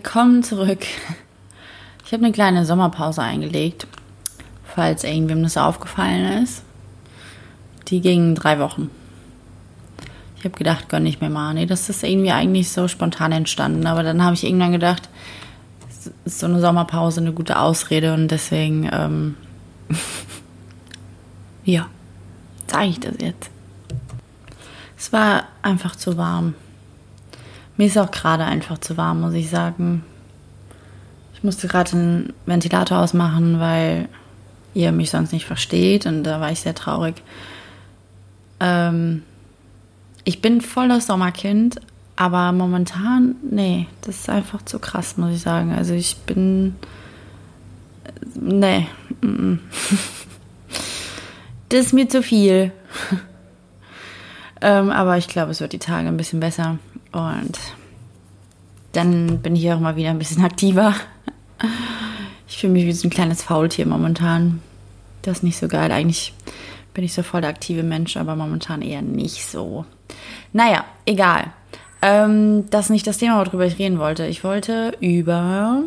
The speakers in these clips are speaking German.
Willkommen zurück. Ich habe eine kleine Sommerpause eingelegt, falls irgendwem das aufgefallen ist. Die ging drei Wochen. Ich habe gedacht, gönn ich mir mal. Nee, das ist irgendwie eigentlich so spontan entstanden. Aber dann habe ich irgendwann gedacht, ist so eine Sommerpause eine gute Ausrede und deswegen, ähm, ja, zeige ich das jetzt. Es war einfach zu warm. Mir ist auch gerade einfach zu warm, muss ich sagen. Ich musste gerade den Ventilator ausmachen, weil ihr mich sonst nicht versteht und da war ich sehr traurig. Ähm, ich bin voll das Sommerkind, aber momentan, nee, das ist einfach zu krass, muss ich sagen. Also ich bin, nee, das ist mir zu viel. ähm, aber ich glaube, es wird die Tage ein bisschen besser. Und dann bin ich auch mal wieder ein bisschen aktiver. Ich fühle mich wie so ein kleines Faultier momentan. Das ist nicht so geil. Eigentlich bin ich so voll der aktive Mensch, aber momentan eher nicht so. Naja, egal. Ähm, das ist nicht das Thema, worüber ich reden wollte. Ich wollte über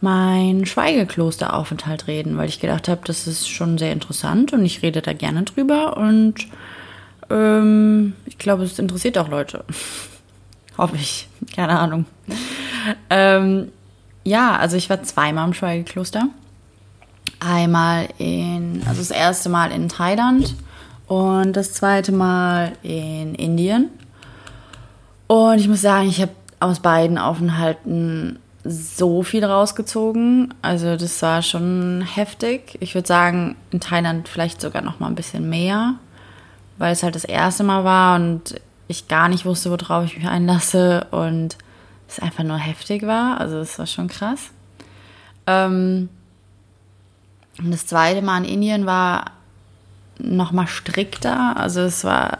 mein Schweigeklosteraufenthalt reden, weil ich gedacht habe, das ist schon sehr interessant und ich rede da gerne drüber und ähm, ich glaube, es interessiert auch Leute. Hoffe ich. Keine Ahnung. Ähm, ja, also ich war zweimal im Schweigekloster. Einmal in, also das erste Mal in Thailand und das zweite Mal in Indien. Und ich muss sagen, ich habe aus beiden Aufenthalten so viel rausgezogen. Also das war schon heftig. Ich würde sagen, in Thailand vielleicht sogar noch mal ein bisschen mehr, weil es halt das erste Mal war und ich gar nicht wusste, worauf ich mich einlasse und es einfach nur heftig war. Also das war schon krass. Ähm und das zweite Mal in Indien war noch mal strikter. Also es war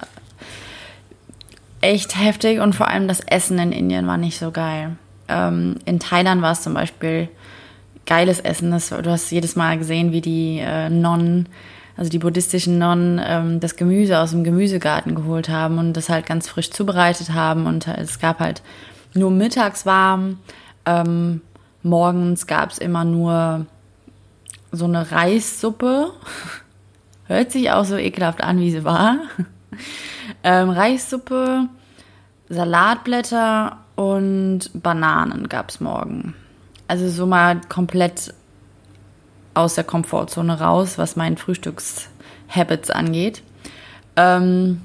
echt heftig und vor allem das Essen in Indien war nicht so geil. Ähm, in Thailand war es zum Beispiel geiles Essen. Das, du hast jedes Mal gesehen, wie die äh, Nonnen also die buddhistischen Nonnen, ähm, das Gemüse aus dem Gemüsegarten geholt haben und das halt ganz frisch zubereitet haben. Und es gab halt nur mittags warm. Ähm, morgens gab es immer nur so eine Reissuppe. Hört sich auch so ekelhaft an, wie sie war. ähm, Reissuppe, Salatblätter und Bananen gab es morgen. Also so mal komplett aus der Komfortzone raus, was meinen Frühstückshabits angeht. Ähm,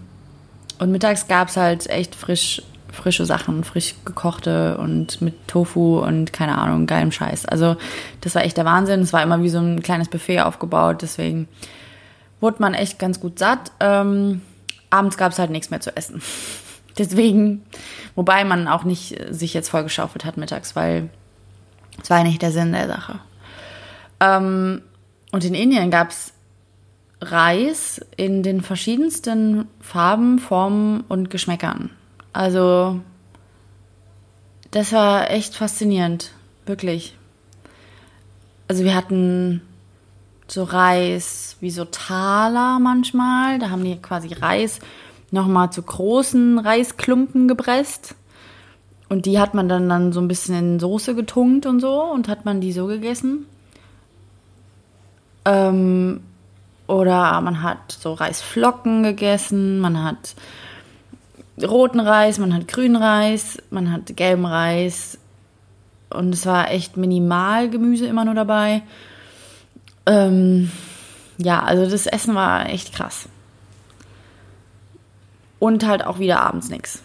und mittags gab es halt echt frisch, frische Sachen, frisch gekochte und mit Tofu und keine Ahnung, geilem Scheiß. Also das war echt der Wahnsinn. Es war immer wie so ein kleines Buffet aufgebaut, deswegen wurde man echt ganz gut satt. Ähm, abends gab es halt nichts mehr zu essen. deswegen, wobei man auch nicht sich jetzt vollgeschaufelt hat mittags, weil es war ja nicht der Sinn der Sache. Ähm, und in Indien gab es Reis in den verschiedensten Farben, Formen und Geschmäckern. Also das war echt faszinierend, wirklich. Also wir hatten so Reis wie so Taler manchmal. Da haben die quasi Reis nochmal zu großen Reisklumpen gepresst. Und die hat man dann, dann so ein bisschen in Soße getunkt und so und hat man die so gegessen. Ähm, oder man hat so Reisflocken gegessen, man hat roten Reis, man hat grünen Reis, man hat gelben Reis. Und es war echt minimal Gemüse immer nur dabei. Ähm, ja, also das Essen war echt krass. Und halt auch wieder abends nichts.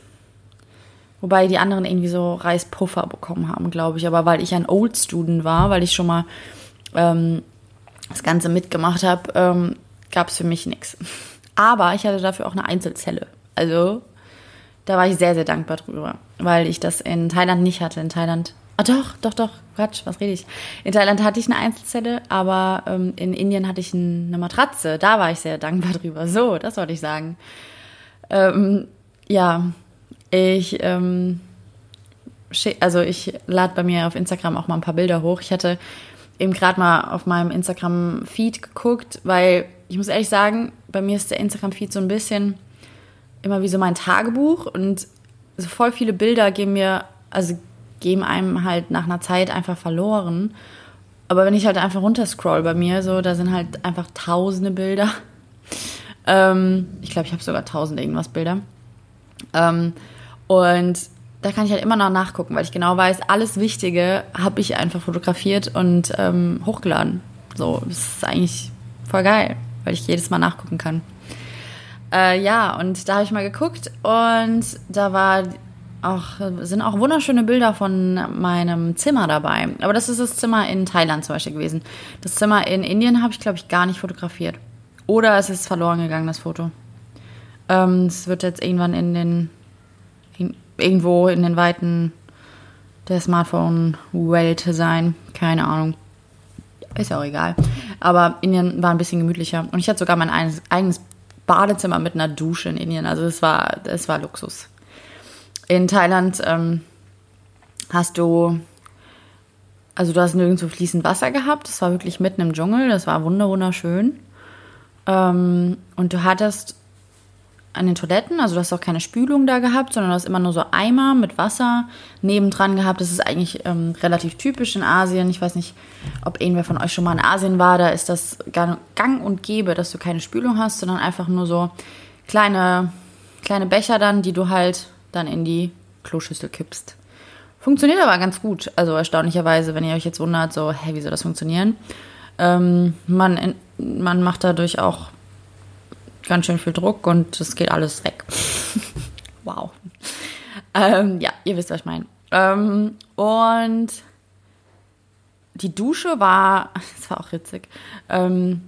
Wobei die anderen irgendwie so Reispuffer bekommen haben, glaube ich. Aber weil ich ein Old Student war, weil ich schon mal ähm, das Ganze mitgemacht habe, ähm, gab es für mich nichts. Aber ich hatte dafür auch eine Einzelzelle. Also da war ich sehr, sehr dankbar drüber, weil ich das in Thailand nicht hatte. In Thailand, ah doch, doch, doch, Quatsch, was rede ich? In Thailand hatte ich eine Einzelzelle, aber ähm, in Indien hatte ich eine Matratze. Da war ich sehr dankbar drüber. So, das wollte ich sagen. Ähm, ja, ich, ähm, also ich lade bei mir auf Instagram auch mal ein paar Bilder hoch. Ich hatte eben gerade mal auf meinem Instagram-Feed geguckt, weil ich muss ehrlich sagen, bei mir ist der Instagram-Feed so ein bisschen immer wie so mein Tagebuch und so voll viele Bilder geben mir, also geben einem halt nach einer Zeit einfach verloren. Aber wenn ich halt einfach runterscroll bei mir, so, da sind halt einfach tausende Bilder. Ähm, ich glaube, ich habe sogar tausend irgendwas Bilder. Ähm, und da kann ich halt immer noch nachgucken, weil ich genau weiß, alles Wichtige habe ich einfach fotografiert und ähm, hochgeladen. So, das ist eigentlich voll geil, weil ich jedes Mal nachgucken kann. Äh, ja, und da habe ich mal geguckt und da war auch, sind auch wunderschöne Bilder von meinem Zimmer dabei. Aber das ist das Zimmer in Thailand zum Beispiel gewesen. Das Zimmer in Indien habe ich, glaube ich, gar nicht fotografiert. Oder es ist verloren gegangen, das Foto. Ähm, es wird jetzt irgendwann in den, in, irgendwo in den Weiten der Smartphone-Welt sein. Keine Ahnung. Ist ja auch egal. Aber Indien war ein bisschen gemütlicher. Und ich hatte sogar mein eigenes Badezimmer mit einer Dusche in Indien. Also es war, es war Luxus. In Thailand ähm, hast du, also du hast nirgendwo fließend Wasser gehabt. Das war wirklich mitten im Dschungel. Das war wunderschön. Ähm, und du hattest an den Toiletten, also du hast auch keine Spülung da gehabt, sondern du hast immer nur so Eimer mit Wasser nebendran gehabt. Das ist eigentlich ähm, relativ typisch in Asien. Ich weiß nicht, ob irgendwer von euch schon mal in Asien war. Da ist das gang und gäbe, dass du keine Spülung hast, sondern einfach nur so kleine, kleine Becher dann, die du halt dann in die Kloschüssel kippst. Funktioniert aber ganz gut. Also erstaunlicherweise, wenn ihr euch jetzt wundert, so, hä, wie soll das funktionieren? Ähm, man, man macht dadurch auch ganz schön viel Druck und es geht alles weg. wow. Ähm, ja, ihr wisst, was ich meine. Ähm, und die Dusche war, das war auch witzig. Ähm,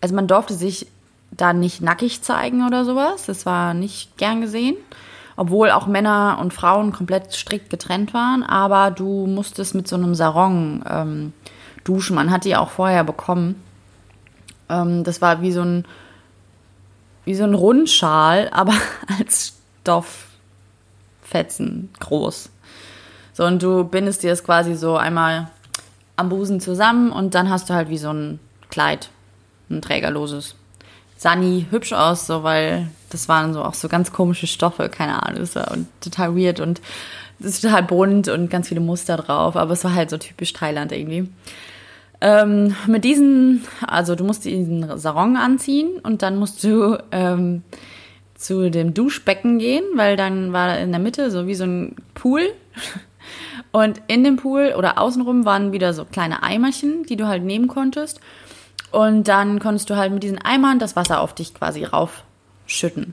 also man durfte sich da nicht nackig zeigen oder sowas. Das war nicht gern gesehen obwohl auch Männer und Frauen komplett strikt getrennt waren, aber du musstest mit so einem Sarong ähm, duschen. Man hat die auch vorher bekommen. Ähm, das war wie so ein wie so ein Rundschal, aber als Stofffetzen groß. So, und du bindest dir das quasi so einmal am Busen zusammen und dann hast du halt wie so ein Kleid, ein trägerloses sah nie hübsch aus, so weil das waren so auch so ganz komische Stoffe, keine Ahnung, das war total weird und es ist total bunt und ganz viele Muster drauf, aber es war halt so typisch Thailand irgendwie. Ähm, mit diesen, also du musst diesen Sarong anziehen und dann musst du ähm, zu dem Duschbecken gehen, weil dann war in der Mitte so wie so ein Pool. Und in dem Pool oder außenrum waren wieder so kleine Eimerchen, die du halt nehmen konntest. Und dann konntest du halt mit diesen Eimern das Wasser auf dich quasi raufschütten.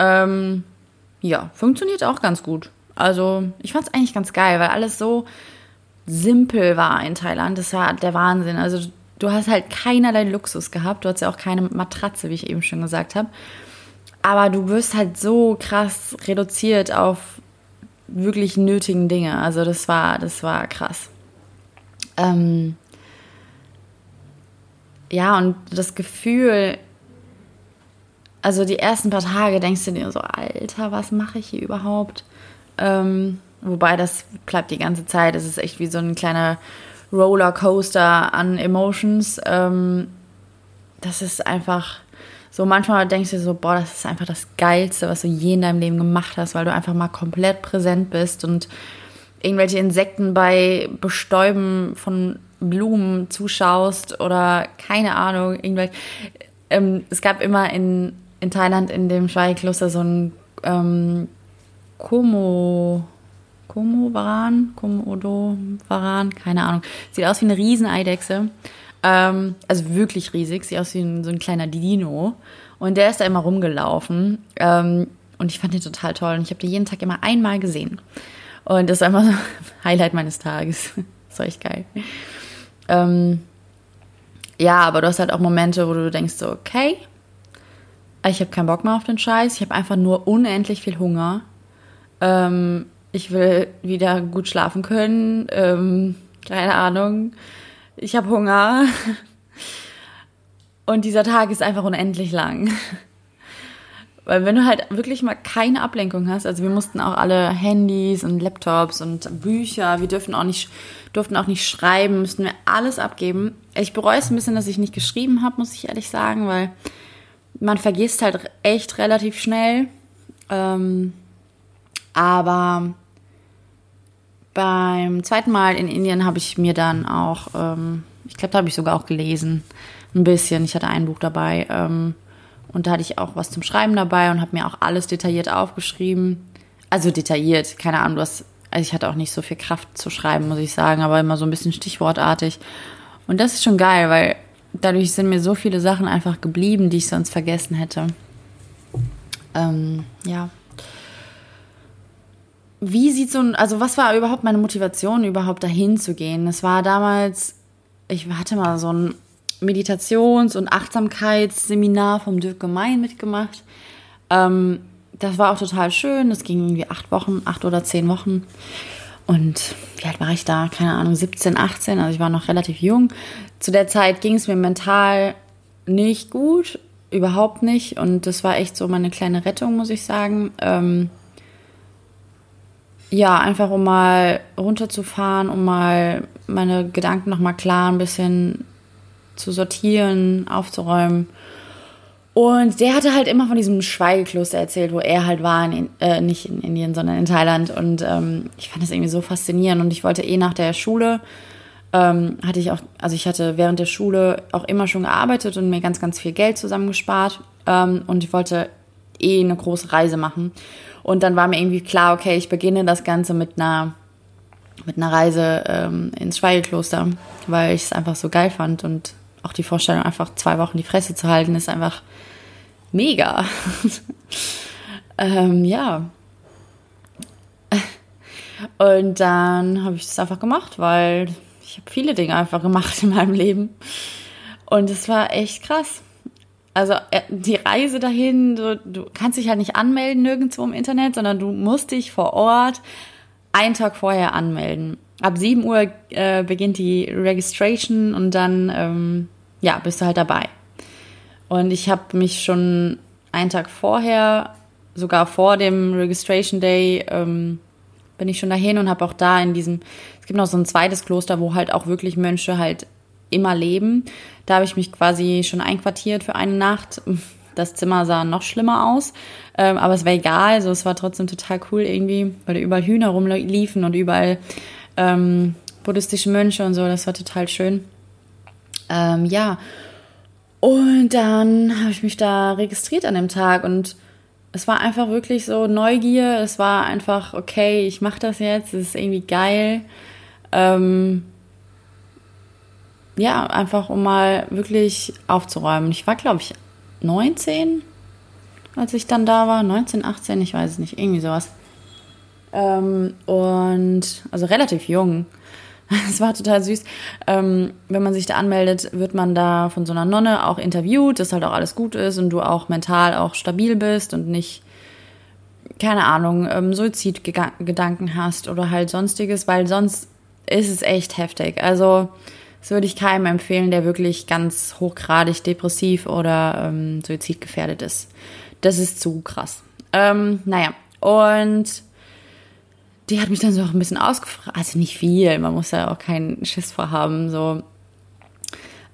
Ähm, ja, funktioniert auch ganz gut. Also ich fand es eigentlich ganz geil, weil alles so simpel war in Thailand. Das war der Wahnsinn. Also du hast halt keinerlei Luxus gehabt. Du hast ja auch keine Matratze, wie ich eben schon gesagt habe. Aber du wirst halt so krass reduziert auf wirklich nötigen Dinge. Also das war, das war krass. Ähm, ja, und das Gefühl, also die ersten paar Tage denkst du dir so, Alter, was mache ich hier überhaupt? Ähm, wobei das bleibt die ganze Zeit. Es ist echt wie so ein kleiner Rollercoaster an Emotions. Ähm, das ist einfach so, manchmal denkst du so, boah, das ist einfach das Geilste, was du je in deinem Leben gemacht hast, weil du einfach mal komplett präsent bist und irgendwelche Insekten bei Bestäuben von Blumen zuschaust oder keine Ahnung, irgendwelche. Ähm, es gab immer in, in Thailand in dem Schweigekloster so ein ähm, Komo. Komo-Varan? Komodo-Varan? Keine Ahnung. Sieht aus wie eine Rieseneidechse. Ähm, also wirklich riesig. Sieht aus wie ein, so ein kleiner Dino. Und der ist da immer rumgelaufen. Ähm, und ich fand den total toll. Und ich habe den jeden Tag immer einmal gesehen. Und das ist einfach so Highlight meines Tages. Das war echt geil. Ähm, ja, aber du hast halt auch Momente, wo du denkst so, okay, ich habe keinen Bock mehr auf den Scheiß, ich habe einfach nur unendlich viel Hunger. Ähm, ich will wieder gut schlafen können. Ähm, keine Ahnung. Ich habe Hunger. Und dieser Tag ist einfach unendlich lang. Weil wenn du halt wirklich mal keine Ablenkung hast, also wir mussten auch alle Handys und Laptops und Bücher, wir dürfen auch nicht, durften auch nicht schreiben, mussten wir alles abgeben. Ich bereue es ein bisschen, dass ich nicht geschrieben habe, muss ich ehrlich sagen, weil man vergisst halt echt relativ schnell. Ähm, Aber beim zweiten Mal in Indien habe ich mir dann auch, ähm, ich glaube, da habe ich sogar auch gelesen, ein bisschen. Ich hatte ein Buch dabei ähm, und da hatte ich auch was zum Schreiben dabei und habe mir auch alles detailliert aufgeschrieben. Also detailliert, keine Ahnung, hast, also ich hatte auch nicht so viel Kraft zu schreiben, muss ich sagen, aber immer so ein bisschen stichwortartig. Und das ist schon geil, weil dadurch sind mir so viele Sachen einfach geblieben, die ich sonst vergessen hätte. Ähm, ja. Wie sieht so ein, also was war überhaupt meine Motivation, überhaupt dahin zu gehen? Es war damals, ich hatte mal so ein Meditations- und Achtsamkeitsseminar vom Dirk Gemein mitgemacht. Ähm, das war auch total schön. Das ging irgendwie acht Wochen, acht oder zehn Wochen. Und wie alt war ich da? Keine Ahnung, 17, 18. Also ich war noch relativ jung. Zu der Zeit ging es mir mental nicht gut, überhaupt nicht. Und das war echt so meine kleine Rettung, muss ich sagen. Ähm, ja, einfach um mal runterzufahren, um mal meine Gedanken nochmal klar ein bisschen zu sortieren, aufzuräumen. Und der hatte halt immer von diesem Schweigekloster erzählt, wo er halt war, in, äh, nicht in Indien, sondern in Thailand. Und ähm, ich fand das irgendwie so faszinierend. Und ich wollte eh nach der Schule, ähm, hatte ich auch, also ich hatte während der Schule auch immer schon gearbeitet und mir ganz, ganz viel Geld zusammengespart. Ähm, und ich wollte eh eine große Reise machen. Und dann war mir irgendwie klar, okay, ich beginne das Ganze mit einer, mit einer Reise ähm, ins Schweigekloster, weil ich es einfach so geil fand und auch die Vorstellung, einfach zwei Wochen die Fresse zu halten, ist einfach mega. ähm, ja. Und dann habe ich das einfach gemacht, weil ich habe viele Dinge einfach gemacht in meinem Leben. Und es war echt krass. Also äh, die Reise dahin, du, du kannst dich halt nicht anmelden nirgendwo im Internet, sondern du musst dich vor Ort einen Tag vorher anmelden. Ab 7 Uhr äh, beginnt die Registration und dann ähm, ja, bist du halt dabei. Und ich habe mich schon einen Tag vorher, sogar vor dem Registration Day, ähm, bin ich schon dahin und habe auch da in diesem, es gibt noch so ein zweites Kloster, wo halt auch wirklich Mönche halt immer leben. Da habe ich mich quasi schon einquartiert für eine Nacht. Das Zimmer sah noch schlimmer aus, ähm, aber es war egal. Also es war trotzdem total cool irgendwie, weil überall Hühner rumliefen und überall ähm, buddhistische Mönche und so. Das war total schön. Ähm, ja, und dann habe ich mich da registriert an dem Tag und es war einfach wirklich so Neugier. Es war einfach, okay, ich mache das jetzt, es ist irgendwie geil. Ähm, ja, einfach um mal wirklich aufzuräumen. Ich war, glaube ich, 19, als ich dann da war. 19, 18, ich weiß es nicht, irgendwie sowas. Ähm, und also relativ jung. Es war total süß. Ähm, wenn man sich da anmeldet, wird man da von so einer Nonne auch interviewt, dass halt auch alles gut ist und du auch mental auch stabil bist und nicht, keine Ahnung, ähm, Suizidgedanken hast oder halt sonstiges, weil sonst ist es echt heftig. Also, das würde ich keinem empfehlen, der wirklich ganz hochgradig depressiv oder ähm, suizidgefährdet ist. Das ist zu krass. Ähm, naja, und die hat mich dann so auch ein bisschen ausgefragt. Also nicht viel, man muss ja auch keinen Schiss vorhaben. So.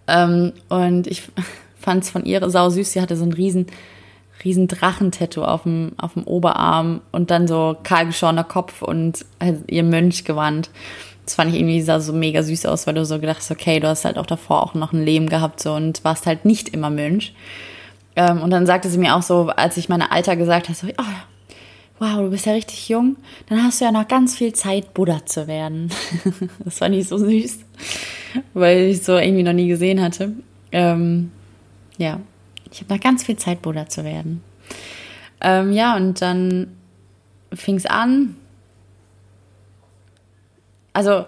Ähm, und ich fand es von ihr sau süß. Sie hatte so ein riesen, riesen Drachentattoo auf dem, auf dem Oberarm und dann so kahlgeschorener Kopf und halt ihr Mönchgewand. Das fand ich irgendwie sah so mega süß aus, weil du so gedacht hast, okay, du hast halt auch davor auch noch ein Leben gehabt so und warst halt nicht immer Mönch. Ähm, und dann sagte sie mir auch so, als ich meine Alter gesagt habe, so, oh, wow, du bist ja richtig jung, dann hast du ja noch ganz viel Zeit, Buddha zu werden. das fand ich so süß, weil ich so irgendwie noch nie gesehen hatte. Ähm, ja, ich habe noch ganz viel Zeit, Buddha zu werden. Ähm, ja, und dann fing es an. Also,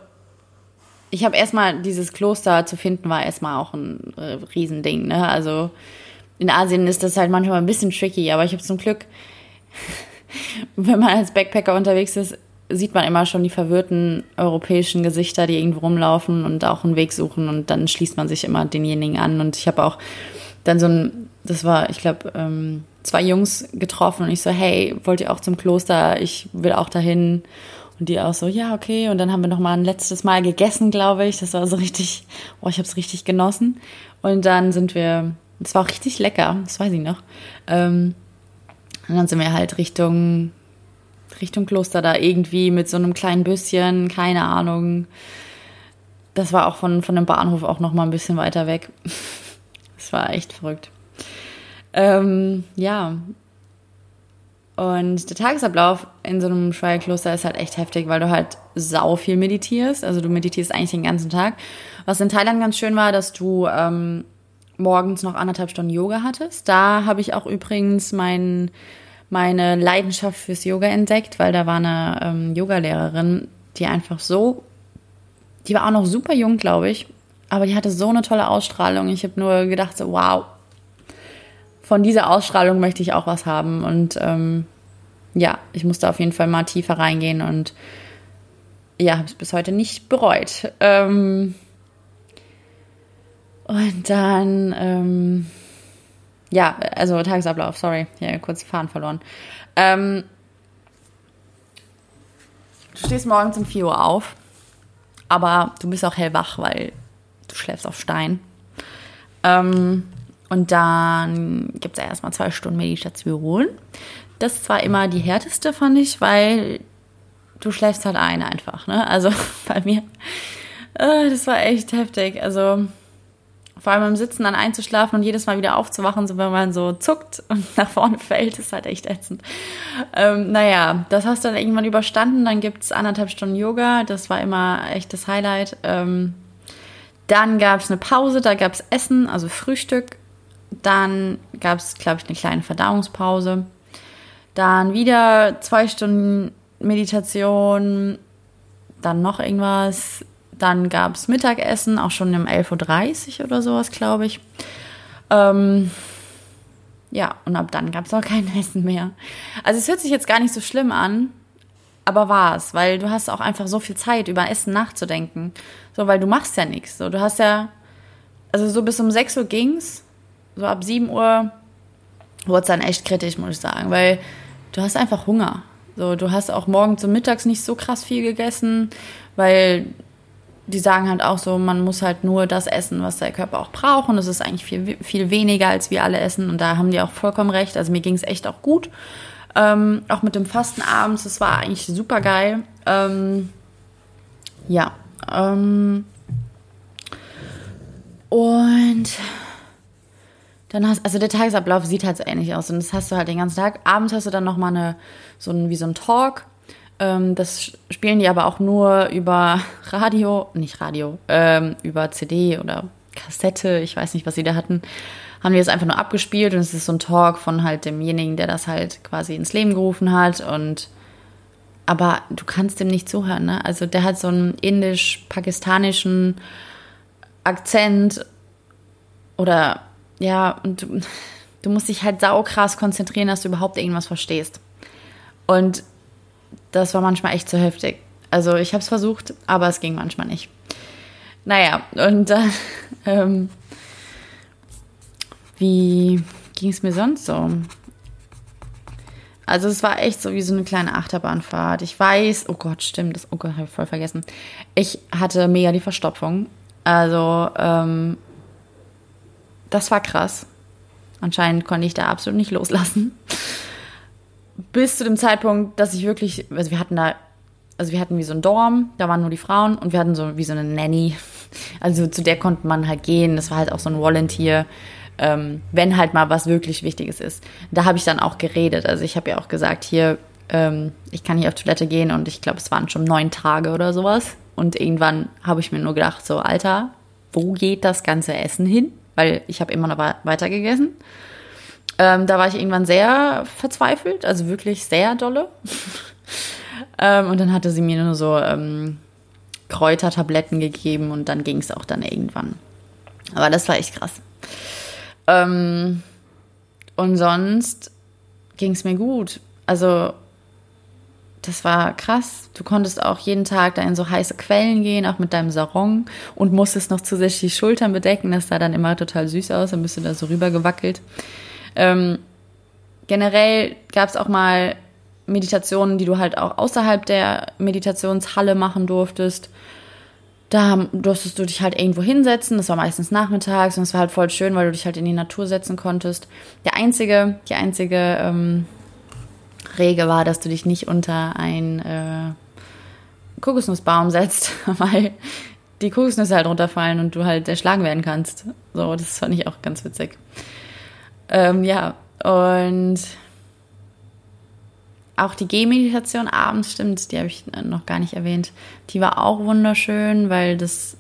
ich habe erstmal dieses Kloster zu finden, war erstmal auch ein äh, Riesending. Ne? Also, in Asien ist das halt manchmal ein bisschen tricky, aber ich habe zum Glück wenn man als Backpacker unterwegs ist, sieht man immer schon die verwirrten europäischen Gesichter, die irgendwo rumlaufen und auch einen Weg suchen und dann schließt man sich immer denjenigen an. Und ich habe auch dann so ein, das war, ich glaube, ähm, zwei Jungs getroffen und ich so, hey, wollt ihr auch zum Kloster? Ich will auch dahin. Und die auch so, ja, okay. Und dann haben wir noch mal ein letztes Mal gegessen, glaube ich. Das war so richtig, boah, ich habe es richtig genossen. Und dann sind wir, es war auch richtig lecker, das weiß ich noch. Ähm, und dann sind wir halt Richtung Richtung Kloster da irgendwie mit so einem kleinen Büsschen, keine Ahnung. Das war auch von, von dem Bahnhof auch noch mal ein bisschen weiter weg. Das war echt verrückt. Ähm, ja. Und der Tagesablauf in so einem Schweigekloster ist halt echt heftig, weil du halt sau viel meditierst. Also du meditierst eigentlich den ganzen Tag. Was in Thailand ganz schön war, dass du ähm, morgens noch anderthalb Stunden Yoga hattest. Da habe ich auch übrigens mein, meine Leidenschaft fürs Yoga entdeckt, weil da war eine ähm, Yogalehrerin, die einfach so, die war auch noch super jung, glaube ich, aber die hatte so eine tolle Ausstrahlung. Ich habe nur gedacht, so, wow, von dieser Ausstrahlung möchte ich auch was haben. Und ähm, ja, ich musste auf jeden Fall mal tiefer reingehen und ja, habe es bis heute nicht bereut. Ähm, und dann, ähm, ja, also Tagesablauf, sorry, hier kurz Fahren verloren. Ähm, du stehst morgens um 4 Uhr auf, aber du bist auch hellwach, weil du schläfst auf Stein. Ähm, und dann gibt es ja erstmal zwei Stunden Meditation. Das zwar immer die härteste, fand ich, weil du schläfst halt ein einfach. Ne? Also bei mir, äh, das war echt heftig. Also vor allem im Sitzen dann einzuschlafen und jedes Mal wieder aufzuwachen, so wenn man so zuckt und nach vorne fällt, ist halt echt ätzend. Ähm, naja, das hast du dann irgendwann überstanden. Dann gibt es anderthalb Stunden Yoga. Das war immer echt das Highlight. Ähm, dann gab es eine Pause, da gab es Essen, also Frühstück. Dann gab es, glaube ich, eine kleine Verdauungspause. Dann wieder zwei Stunden Meditation. Dann noch irgendwas. Dann gab es Mittagessen, auch schon um 11.30 Uhr oder sowas, glaube ich. Ähm, ja, und ab dann gab es auch kein Essen mehr. Also es hört sich jetzt gar nicht so schlimm an, aber war es, weil du hast auch einfach so viel Zeit, über Essen nachzudenken. So, weil du machst ja nichts. So, du hast ja, also so bis um 6 Uhr ging's, so ab 7 Uhr wurde es dann echt kritisch, muss ich sagen, weil du hast einfach Hunger. So, du hast auch morgens und mittags nicht so krass viel gegessen, weil die sagen halt auch so, man muss halt nur das essen, was der Körper auch braucht. Und es ist eigentlich viel, viel weniger, als wir alle essen. Und da haben die auch vollkommen recht. Also mir ging es echt auch gut. Ähm, auch mit dem Fasten abends, das war eigentlich super geil. Ähm, ja. Ähm, und dann hast, also der Tagesablauf sieht halt so ähnlich aus. Und das hast du halt den ganzen Tag. Abends hast du dann nochmal eine, so ein, wie so ein Talk. Ähm, das spielen die aber auch nur über Radio, nicht Radio, ähm, über CD oder Kassette, ich weiß nicht, was sie da hatten haben wir es einfach nur abgespielt und es ist so ein Talk von halt demjenigen, der das halt quasi ins Leben gerufen hat und aber du kannst dem nicht zuhören, ne? Also der hat so einen indisch-pakistanischen Akzent oder ja, und du, du musst dich halt saukrass konzentrieren, dass du überhaupt irgendwas verstehst. Und das war manchmal echt zu heftig. Also ich habe es versucht, aber es ging manchmal nicht. Naja, und dann ähm, wie ging es mir sonst so? Also es war echt so wie so eine kleine Achterbahnfahrt. Ich weiß, oh Gott, stimmt, das, oh Gott, habe ich voll vergessen. Ich hatte mega die Verstopfung. Also ähm, das war krass. Anscheinend konnte ich da absolut nicht loslassen. Bis zu dem Zeitpunkt, dass ich wirklich, also wir hatten da, also wir hatten wie so ein Dorm, da waren nur die Frauen und wir hatten so wie so eine Nanny. Also zu der konnte man halt gehen. Das war halt auch so ein Volunteer ähm, wenn halt mal was wirklich Wichtiges ist. Da habe ich dann auch geredet. Also ich habe ja auch gesagt, hier, ähm, ich kann hier auf Toilette gehen und ich glaube, es waren schon neun Tage oder sowas. Und irgendwann habe ich mir nur gedacht, so, Alter, wo geht das ganze Essen hin? Weil ich habe immer noch weiter gegessen. Ähm, da war ich irgendwann sehr verzweifelt, also wirklich sehr dolle. ähm, und dann hatte sie mir nur so ähm, Kräutertabletten gegeben und dann ging es auch dann irgendwann. Aber das war echt krass. Ähm, und sonst ging es mir gut. Also das war krass. Du konntest auch jeden Tag da in so heiße Quellen gehen, auch mit deinem Sarong und musstest noch zusätzlich die Schultern bedecken. Das sah dann immer total süß aus. Dann bist du da so rüber gewackelt. Ähm, generell gab es auch mal Meditationen, die du halt auch außerhalb der Meditationshalle machen durftest da durftest du dich halt irgendwo hinsetzen. Das war meistens nachmittags und es war halt voll schön, weil du dich halt in die Natur setzen konntest. Der einzige, die einzige ähm, Regel war, dass du dich nicht unter ein äh, Kokosnussbaum setzt, weil die Kokosnüsse halt runterfallen und du halt erschlagen werden kannst. So, das fand ich auch ganz witzig. Ähm, ja, und auch die Gehmeditation abends, stimmt, die habe ich noch gar nicht erwähnt. Die war auch wunderschön, weil das,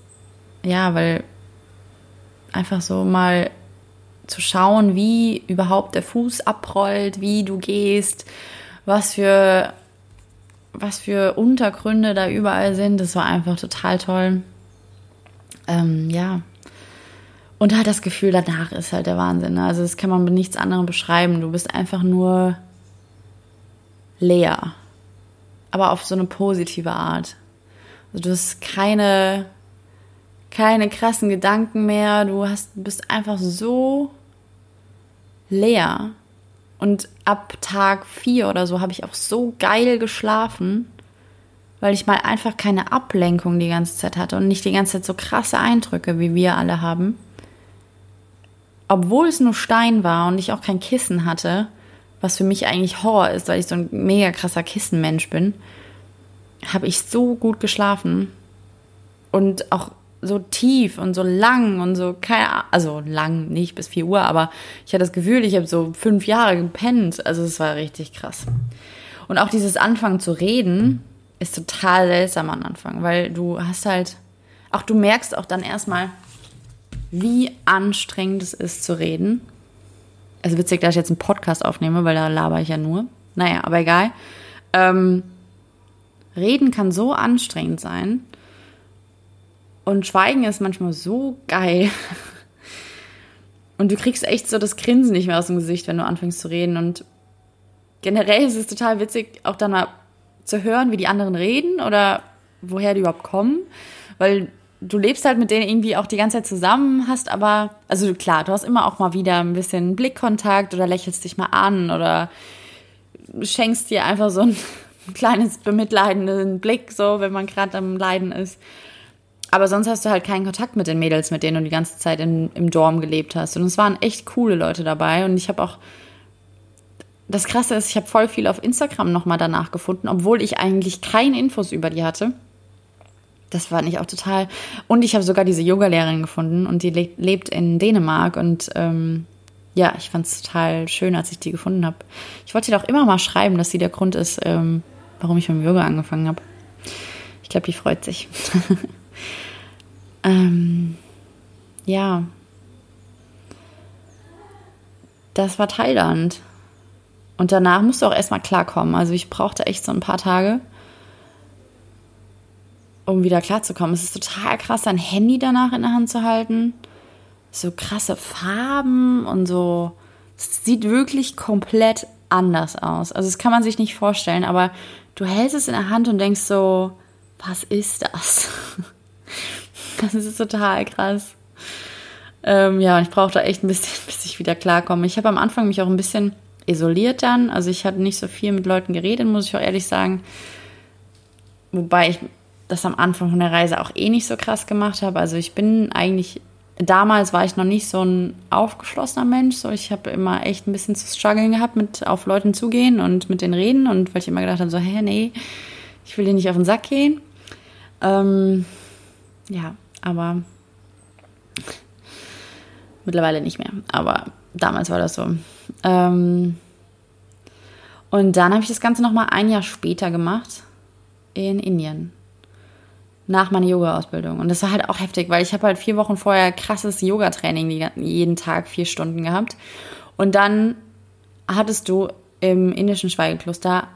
ja, weil einfach so mal zu schauen, wie überhaupt der Fuß abrollt, wie du gehst, was für, was für Untergründe da überall sind. Das war einfach total toll. Ähm, ja. Und halt das Gefühl danach ist halt der Wahnsinn. Ne? Also das kann man mit nichts anderem beschreiben. Du bist einfach nur leer. Aber auf so eine positive Art. Also du hast keine, keine krassen Gedanken mehr. Du hast, bist einfach so leer. Und ab Tag vier oder so habe ich auch so geil geschlafen, weil ich mal einfach keine Ablenkung die ganze Zeit hatte und nicht die ganze Zeit so krasse Eindrücke, wie wir alle haben. Obwohl es nur Stein war und ich auch kein Kissen hatte, was für mich eigentlich Horror ist, weil ich so ein mega krasser Kissenmensch bin, habe ich so gut geschlafen und auch so tief und so lang und so, keine also lang, nicht bis 4 Uhr, aber ich hatte das Gefühl, ich habe so fünf Jahre gepennt. Also es war richtig krass. Und auch dieses Anfangen zu reden ist total seltsam am Anfang, weil du hast halt, auch du merkst auch dann erstmal, wie anstrengend es ist zu reden. Also witzig, dass ich jetzt einen Podcast aufnehme, weil da laber ich ja nur. Naja, aber egal. Ähm, reden kann so anstrengend sein. Und Schweigen ist manchmal so geil. Und du kriegst echt so das Grinsen nicht mehr aus dem Gesicht, wenn du anfängst zu reden. Und generell ist es total witzig, auch dann mal zu hören, wie die anderen reden oder woher die überhaupt kommen. Weil du lebst halt mit denen irgendwie auch die ganze Zeit zusammen, hast aber, also klar, du hast immer auch mal wieder ein bisschen Blickkontakt oder lächelst dich mal an oder schenkst dir einfach so ein kleines bemitleidenden Blick, so wenn man gerade am Leiden ist. Aber sonst hast du halt keinen Kontakt mit den Mädels, mit denen du die ganze Zeit in, im Dorm gelebt hast. Und es waren echt coole Leute dabei. Und ich habe auch, das Krasse ist, ich habe voll viel auf Instagram nochmal danach gefunden, obwohl ich eigentlich keine Infos über die hatte. Das fand ich auch total. Und ich habe sogar diese Yoga-Lehrerin gefunden und die le lebt in Dänemark. Und ähm, ja, ich fand es total schön, als ich die gefunden habe. Ich wollte dir doch immer mal schreiben, dass sie der Grund ist, ähm, warum ich mit dem Yoga angefangen habe. Ich glaube, die freut sich. ähm, ja. Das war Thailand. Und danach musste auch erstmal klarkommen. Also ich brauchte echt so ein paar Tage, um wieder klarzukommen. Es ist total krass, ein Handy danach in der Hand zu halten. So krasse Farben und so. Es sieht wirklich komplett anders aus. Also das kann man sich nicht vorstellen, aber du hältst es in der Hand und denkst so, was ist das? Das ist total krass. Ähm, ja, ich brauche da echt ein bisschen, bis ich wieder klarkomme. Ich habe am Anfang mich auch ein bisschen isoliert dann. Also ich habe nicht so viel mit Leuten geredet, muss ich auch ehrlich sagen. Wobei ich das am Anfang von der Reise auch eh nicht so krass gemacht habe. Also ich bin eigentlich, damals war ich noch nicht so ein aufgeschlossener Mensch. So ich habe immer echt ein bisschen zu strugglen gehabt, mit auf Leuten zugehen und mit denen reden. Und weil ich immer gedacht habe, so, hä, nee, ich will dir nicht auf den Sack gehen. Ähm, ja, aber mittlerweile nicht mehr. Aber damals war das so. Ähm, und dann habe ich das Ganze nochmal ein Jahr später gemacht in Indien. Nach meiner Yoga-Ausbildung. Und das war halt auch heftig, weil ich habe halt vier Wochen vorher krasses Yoga-Training jeden Tag vier Stunden gehabt. Und dann hattest du im indischen Schweigekloster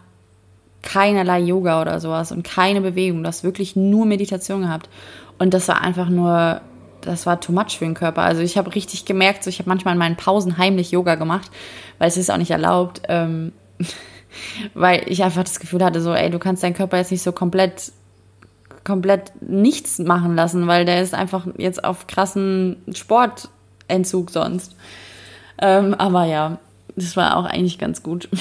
keinerlei Yoga oder sowas und keine Bewegung. Du hast wirklich nur Meditation gehabt. Und das war einfach nur, das war too much für den Körper. Also ich habe richtig gemerkt, so ich habe manchmal in meinen Pausen heimlich Yoga gemacht, weil es ist auch nicht erlaubt. Ähm, weil ich einfach das Gefühl hatte, so, ey, du kannst deinen Körper jetzt nicht so komplett komplett nichts machen lassen, weil der ist einfach jetzt auf krassen Sportentzug sonst. Ähm, aber ja, das war auch eigentlich ganz gut.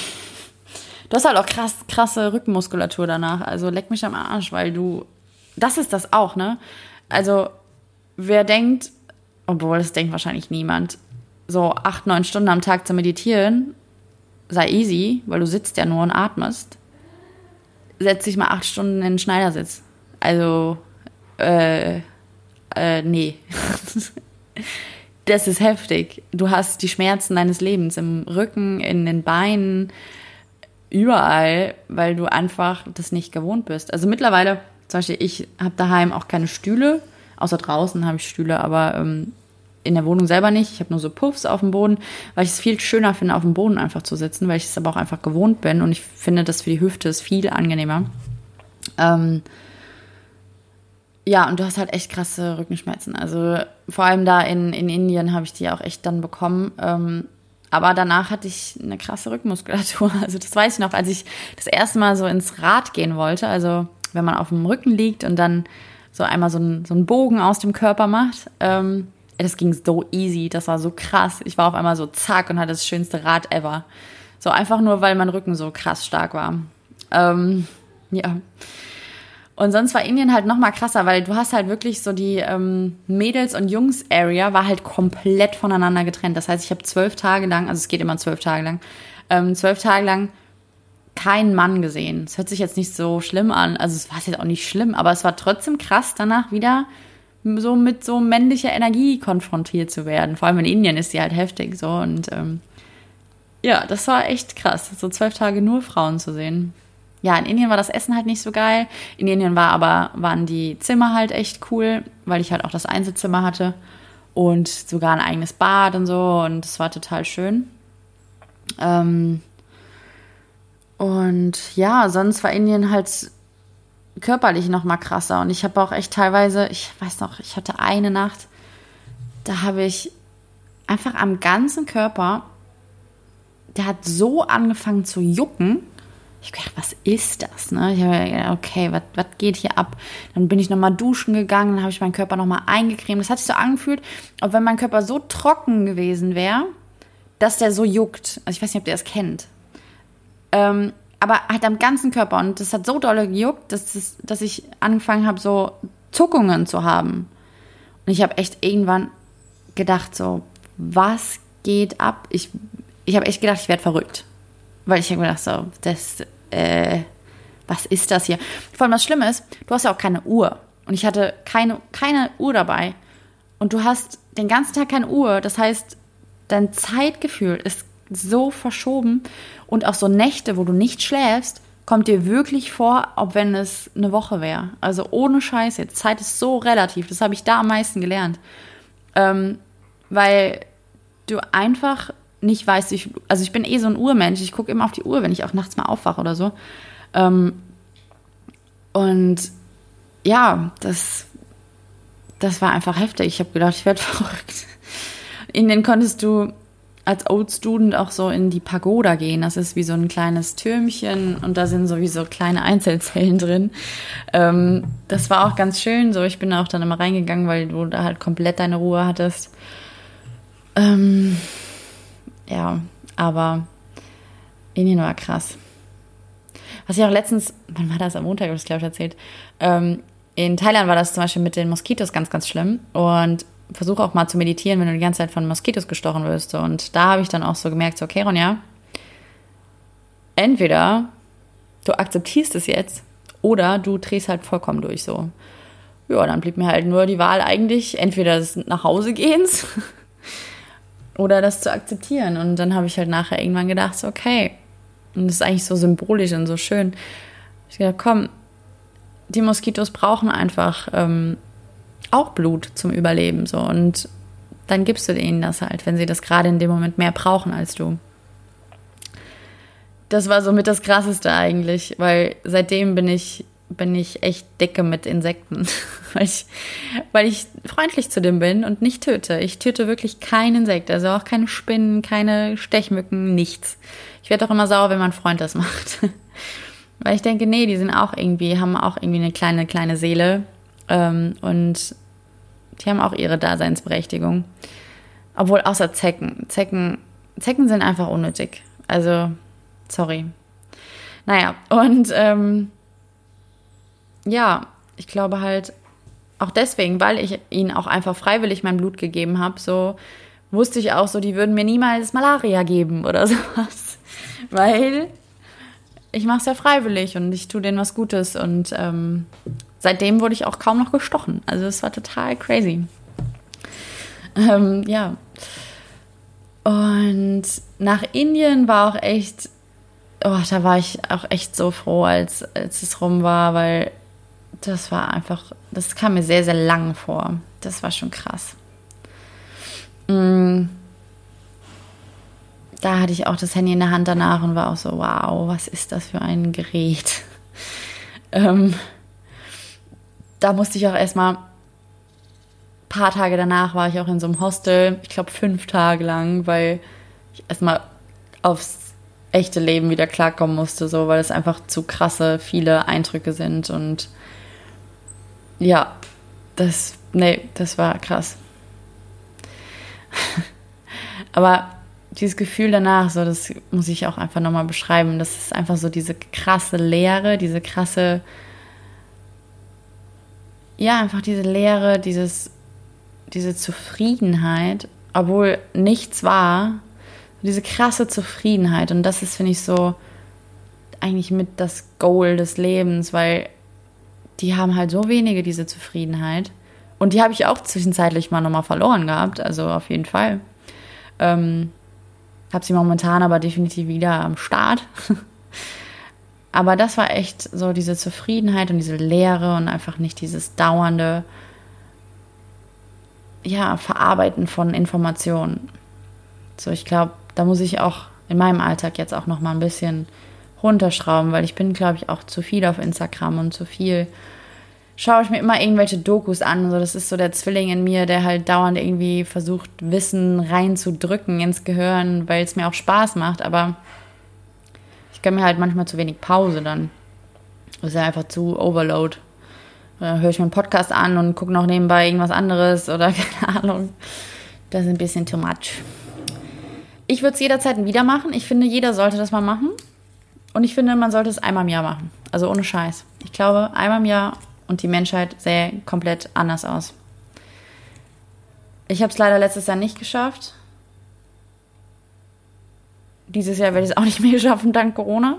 Du hast halt auch krass, krasse Rückenmuskulatur danach. Also leck mich am Arsch, weil du. Das ist das auch, ne? Also, wer denkt, obwohl das denkt wahrscheinlich niemand, so acht, neun Stunden am Tag zu meditieren, sei easy, weil du sitzt ja nur und atmest. Setz dich mal acht Stunden in den Schneidersitz. Also, äh, äh, nee. das ist heftig. Du hast die Schmerzen deines Lebens im Rücken, in den Beinen, überall, weil du einfach das nicht gewohnt bist. Also mittlerweile, zum Beispiel, ich habe daheim auch keine Stühle, außer draußen habe ich Stühle, aber ähm, in der Wohnung selber nicht. Ich habe nur so Puffs auf dem Boden, weil ich es viel schöner finde, auf dem Boden einfach zu sitzen, weil ich es aber auch einfach gewohnt bin und ich finde, das für die Hüfte ist viel angenehmer. Ähm, ja, und du hast halt echt krasse Rückenschmerzen. Also vor allem da in, in Indien habe ich die auch echt dann bekommen. Ähm, aber danach hatte ich eine krasse Rückenmuskulatur. Also das weiß ich noch, als ich das erste Mal so ins Rad gehen wollte. Also wenn man auf dem Rücken liegt und dann so einmal so, ein, so einen Bogen aus dem Körper macht. Ähm, das ging so easy, das war so krass. Ich war auf einmal so zack und hatte das schönste Rad ever. So einfach nur, weil mein Rücken so krass stark war. Ähm, ja. Und sonst war Indien halt noch mal krasser, weil du hast halt wirklich so die ähm, Mädels- und Jungs-Area war halt komplett voneinander getrennt. Das heißt, ich habe zwölf Tage lang, also es geht immer zwölf Tage lang, ähm, zwölf Tage lang keinen Mann gesehen. Es hört sich jetzt nicht so schlimm an, also es war jetzt auch nicht schlimm, aber es war trotzdem krass, danach wieder so mit so männlicher Energie konfrontiert zu werden. Vor allem in Indien ist die halt heftig so und ähm, ja, das war echt krass, so zwölf Tage nur Frauen zu sehen ja, in Indien war das Essen halt nicht so geil. In Indien war aber, waren die Zimmer halt echt cool, weil ich halt auch das Einzelzimmer hatte und sogar ein eigenes Bad und so und es war total schön. Ähm, und ja, sonst war Indien halt körperlich noch mal krasser und ich habe auch echt teilweise, ich weiß noch, ich hatte eine Nacht, da habe ich einfach am ganzen Körper, der hat so angefangen zu jucken ich dachte, was ist das? Ne? Ich habe gedacht, okay, was geht hier ab? Dann bin ich nochmal duschen gegangen, dann habe ich meinen Körper nochmal eingecremt. Das hat sich so angefühlt, als wenn mein Körper so trocken gewesen wäre, dass der so juckt. Also ich weiß nicht, ob ihr das kennt. Ähm, aber halt am ganzen Körper. Und das hat so doll gejuckt, dass, das, dass ich angefangen habe, so Zuckungen zu haben. Und ich habe echt irgendwann gedacht, so, was geht ab? Ich, ich habe echt gedacht, ich werde verrückt. Weil ich habe gedacht, so, das, äh, was ist das hier? Vor allem das Schlimme ist, du hast ja auch keine Uhr. Und ich hatte keine, keine Uhr dabei. Und du hast den ganzen Tag keine Uhr. Das heißt, dein Zeitgefühl ist so verschoben. Und auch so Nächte, wo du nicht schläfst, kommt dir wirklich vor, ob wenn es eine Woche wäre. Also ohne Scheiß jetzt. Zeit ist so relativ. Das habe ich da am meisten gelernt. Ähm, weil du einfach nicht weiß, ich, also ich bin eh so ein Urmensch, ich gucke immer auf die Uhr, wenn ich auch nachts mal aufwache oder so. Ähm, und ja, das, das war einfach heftig. Ich habe gedacht, ich werde verrückt. In den konntest du als Old Student auch so in die Pagoda gehen. Das ist wie so ein kleines Türmchen und da sind sowieso kleine Einzelzellen drin. Ähm, das war auch ganz schön. So, ich bin auch dann immer reingegangen, weil du da halt komplett deine Ruhe hattest. Ähm, ja, aber Indien war krass. Was ich auch letztens, wann war das? Am Montag habe ich das, glaube ich, erzählt. Ähm, in Thailand war das zum Beispiel mit den Moskitos ganz, ganz schlimm. Und versuche auch mal zu meditieren, wenn du die ganze Zeit von Moskitos gestochen wirst. Und da habe ich dann auch so gemerkt, so, okay, Ronja, entweder du akzeptierst es jetzt oder du drehst halt vollkommen durch so. Ja, dann blieb mir halt nur die Wahl eigentlich, entweder des nach Hause gehens oder das zu akzeptieren. Und dann habe ich halt nachher irgendwann gedacht, so, okay, und das ist eigentlich so symbolisch und so schön. Ich gedacht, komm, die Moskitos brauchen einfach ähm, auch Blut zum Überleben so und dann gibst du ihnen das halt, wenn sie das gerade in dem Moment mehr brauchen als du. Das war somit das Krasseste eigentlich, weil seitdem bin ich bin ich echt dicke mit Insekten, weil ich, weil ich freundlich zu dem bin und nicht töte. Ich töte wirklich kein Insekt, also auch keine Spinnen, keine Stechmücken, nichts. Ich werde auch immer sauer, wenn mein Freund das macht. weil ich denke, nee, die sind auch irgendwie, haben auch irgendwie eine kleine, kleine Seele ähm, und die haben auch ihre Daseinsberechtigung. Obwohl außer Zecken. Zecken, Zecken sind einfach unnötig. Also, sorry. Naja, und ähm, ja, ich glaube halt auch deswegen, weil ich ihnen auch einfach freiwillig mein Blut gegeben habe, so wusste ich auch so, die würden mir niemals Malaria geben oder sowas. weil ich mache es ja freiwillig und ich tue denen was Gutes und ähm, seitdem wurde ich auch kaum noch gestochen. Also es war total crazy. Ähm, ja. Und nach Indien war auch echt, oh, da war ich auch echt so froh, als, als es rum war, weil das war einfach, das kam mir sehr, sehr lang vor. Das war schon krass. Mm. Da hatte ich auch das Handy in der Hand danach und war auch so, wow, was ist das für ein Gerät? ähm, da musste ich auch erstmal, paar Tage danach war ich auch in so einem Hostel, ich glaube fünf Tage lang, weil ich erstmal aufs echte Leben wieder klarkommen musste, so, weil es einfach zu krasse, viele Eindrücke sind und ja, das, nee, das war krass. Aber dieses Gefühl danach, so, das muss ich auch einfach nochmal beschreiben. Das ist einfach so diese krasse Leere, diese krasse, ja, einfach diese Leere, dieses, diese Zufriedenheit, obwohl nichts war, diese krasse Zufriedenheit. Und das ist, finde ich, so eigentlich mit das Goal des Lebens, weil die haben halt so wenige diese Zufriedenheit. Und die habe ich auch zwischenzeitlich mal nochmal verloren gehabt, also auf jeden Fall. Ähm, habe sie momentan aber definitiv wieder am Start. aber das war echt so diese Zufriedenheit und diese Leere und einfach nicht dieses dauernde ja, Verarbeiten von Informationen. So, ich glaube, da muss ich auch in meinem Alltag jetzt auch noch mal ein bisschen runterschrauben, weil ich bin, glaube ich, auch zu viel auf Instagram und zu viel schaue ich mir immer irgendwelche Dokus an. So, das ist so der Zwilling in mir, der halt dauernd irgendwie versucht, Wissen reinzudrücken ins Gehirn, weil es mir auch Spaß macht. Aber ich gönne mir halt manchmal zu wenig Pause dann. Das ist ja einfach zu Overload. Dann höre ich mir einen Podcast an und gucke noch nebenbei irgendwas anderes oder keine Ahnung. Das ist ein bisschen too much. Ich würde es jederzeit wieder machen. Ich finde, jeder sollte das mal machen. Und ich finde, man sollte es einmal im Jahr machen. Also ohne Scheiß. Ich glaube, einmal im Jahr und die Menschheit sähe komplett anders aus. Ich habe es leider letztes Jahr nicht geschafft. Dieses Jahr werde ich es auch nicht mehr schaffen, dank Corona.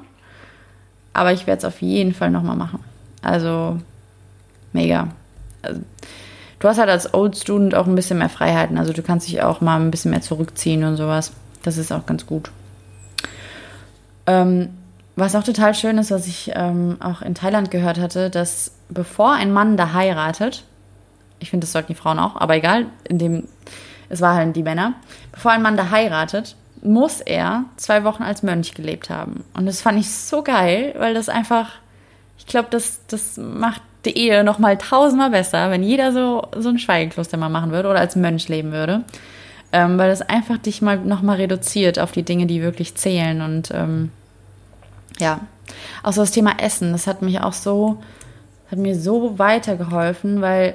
Aber ich werde es auf jeden Fall nochmal machen. Also, mega. Also, du hast halt als Old Student auch ein bisschen mehr Freiheiten. Also, du kannst dich auch mal ein bisschen mehr zurückziehen und sowas. Das ist auch ganz gut. Ähm, was auch total schön ist, was ich ähm, auch in Thailand gehört hatte, dass bevor ein Mann da heiratet, ich finde, das sollten die Frauen auch, aber egal, in dem, es war halt die Männer, bevor ein Mann da heiratet, muss er zwei Wochen als Mönch gelebt haben. Und das fand ich so geil, weil das einfach, ich glaube, das, das macht die Ehe noch mal tausendmal besser, wenn jeder so, so ein Schweigekloster mal machen würde oder als Mönch leben würde. Ähm, weil das einfach dich mal noch mal reduziert auf die Dinge, die wirklich zählen und ähm, ja, auch so das Thema Essen, das hat mich auch so, hat mir so weitergeholfen, weil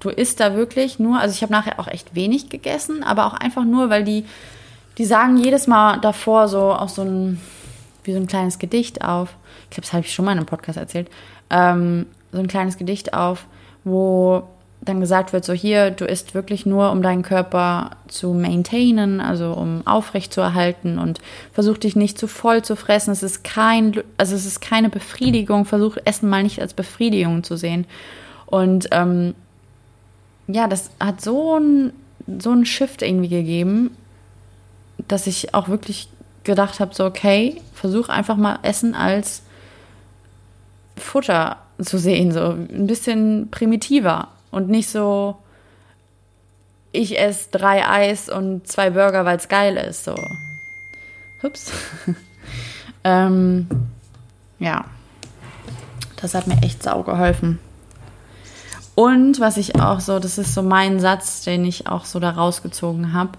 du isst da wirklich nur, also ich habe nachher auch echt wenig gegessen, aber auch einfach nur, weil die, die sagen jedes Mal davor so auch so ein, wie so ein kleines Gedicht auf. Ich glaube, das habe ich schon mal in einem Podcast erzählt. Ähm, so ein kleines Gedicht auf, wo dann gesagt wird, so hier, du isst wirklich nur, um deinen Körper zu maintainen, also um aufrecht zu erhalten und versuch dich nicht zu voll zu fressen. Es ist kein, also es ist keine Befriedigung. Versuch Essen mal nicht als Befriedigung zu sehen. Und ähm, ja, das hat so ein so ein Shift irgendwie gegeben, dass ich auch wirklich gedacht habe, so okay, versuch einfach mal Essen als Futter zu sehen, so ein bisschen primitiver und nicht so, ich esse drei Eis und zwei Burger, weil es geil ist. So. Ups. ähm, ja. Das hat mir echt sau geholfen. Und was ich auch so, das ist so mein Satz, den ich auch so da rausgezogen habe.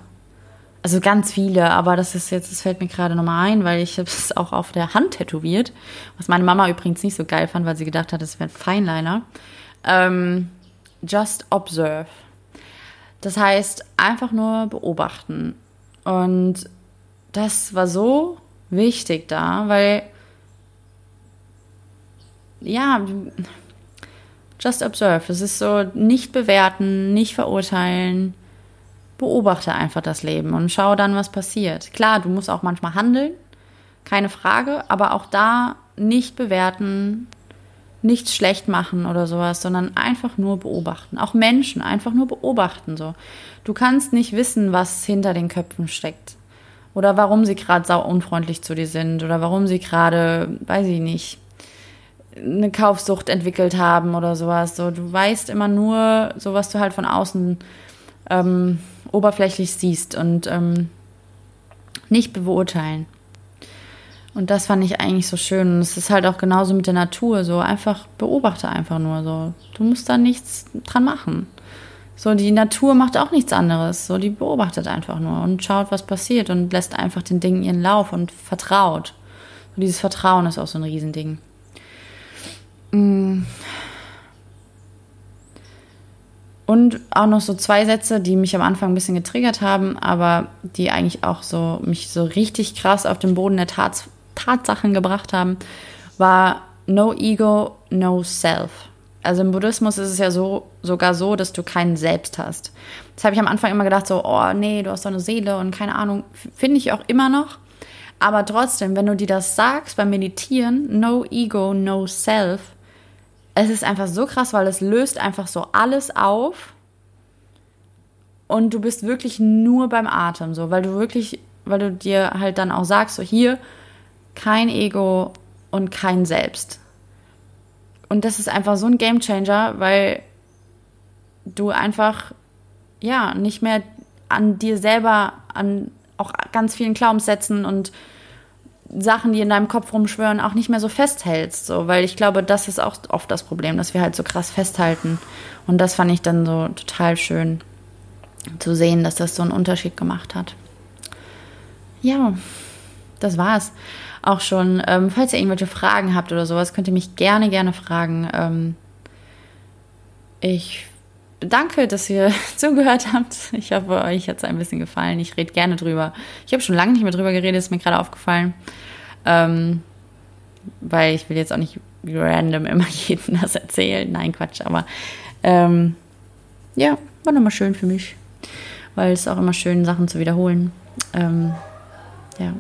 Also ganz viele, aber das ist jetzt, das fällt mir gerade nochmal ein, weil ich es auch auf der Hand tätowiert. Was meine Mama übrigens nicht so geil fand, weil sie gedacht hat, es wäre ein Feinliner. Ähm, just observe. Das heißt, einfach nur beobachten. Und das war so wichtig da, weil, ja, just observe. Das ist so, nicht bewerten, nicht verurteilen. Beobachte einfach das Leben und schau dann, was passiert. Klar, du musst auch manchmal handeln. keine Frage, aber auch da nicht bewerten, nichts schlecht machen oder sowas, sondern einfach nur beobachten. Auch Menschen einfach nur beobachten so. Du kannst nicht wissen, was hinter den Köpfen steckt oder warum sie gerade sau unfreundlich zu dir sind oder warum sie gerade, weiß ich nicht, eine Kaufsucht entwickelt haben oder sowas. So, du weißt immer nur, so was du halt von außen ähm, oberflächlich siehst und ähm, nicht beurteilen. Und das fand ich eigentlich so schön. Und es ist halt auch genauso mit der Natur. So einfach beobachte einfach nur so. Du musst da nichts dran machen. So, die Natur macht auch nichts anderes. So, die beobachtet einfach nur und schaut, was passiert und lässt einfach den Dingen ihren Lauf und vertraut. Und dieses Vertrauen ist auch so ein Riesending. Mm. Und auch noch so zwei Sätze, die mich am Anfang ein bisschen getriggert haben, aber die eigentlich auch so mich so richtig krass auf den Boden der Tats Tatsachen gebracht haben, war No Ego, No Self. Also im Buddhismus ist es ja so, sogar so, dass du keinen Selbst hast. Das habe ich am Anfang immer gedacht, so, oh nee, du hast so eine Seele und keine Ahnung. Finde ich auch immer noch. Aber trotzdem, wenn du dir das sagst beim Meditieren, no ego, no self, es ist einfach so krass, weil es löst einfach so alles auf und du bist wirklich nur beim Atem, so, weil du wirklich, weil du dir halt dann auch sagst, so hier, kein Ego und kein Selbst. Und das ist einfach so ein Gamechanger, weil du einfach, ja, nicht mehr an dir selber, an auch ganz vielen Glaubenssätzen und Sachen, die in deinem Kopf rumschwören, auch nicht mehr so festhältst. So, weil ich glaube, das ist auch oft das Problem, dass wir halt so krass festhalten. Und das fand ich dann so total schön zu sehen, dass das so einen Unterschied gemacht hat. Ja, das war's auch schon. Ähm, falls ihr irgendwelche Fragen habt oder sowas, könnt ihr mich gerne, gerne fragen. Ähm, ich danke, dass ihr zugehört habt. Ich hoffe, euch hat es ein bisschen gefallen. Ich rede gerne drüber. Ich habe schon lange nicht mehr drüber geredet, ist mir gerade aufgefallen. Ähm, weil ich will jetzt auch nicht random immer jedem das erzählen. Nein, Quatsch, aber ähm, ja, war nochmal schön für mich. Weil es auch immer schön, Sachen zu wiederholen. Ähm, ja.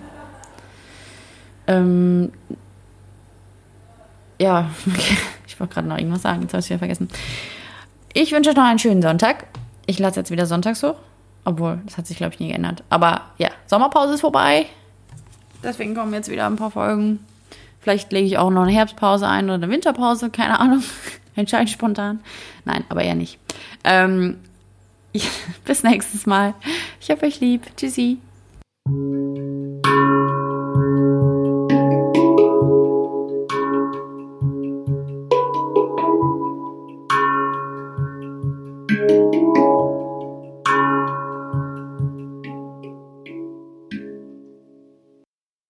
Ähm, ja, okay. ich wollte gerade noch irgendwas sagen, jetzt habe ich es wieder vergessen. Ich wünsche euch noch einen schönen Sonntag. Ich lasse jetzt wieder sonntags hoch. Obwohl, das hat sich, glaube ich, nie geändert. Aber ja, Sommerpause ist vorbei. Deswegen kommen jetzt wieder ein paar Folgen. Vielleicht lege ich auch noch eine Herbstpause ein oder eine Winterpause, keine Ahnung. Entscheide spontan. Nein, aber eher nicht. Ähm, ich, bis nächstes Mal. Ich habe euch lieb. Tschüssi.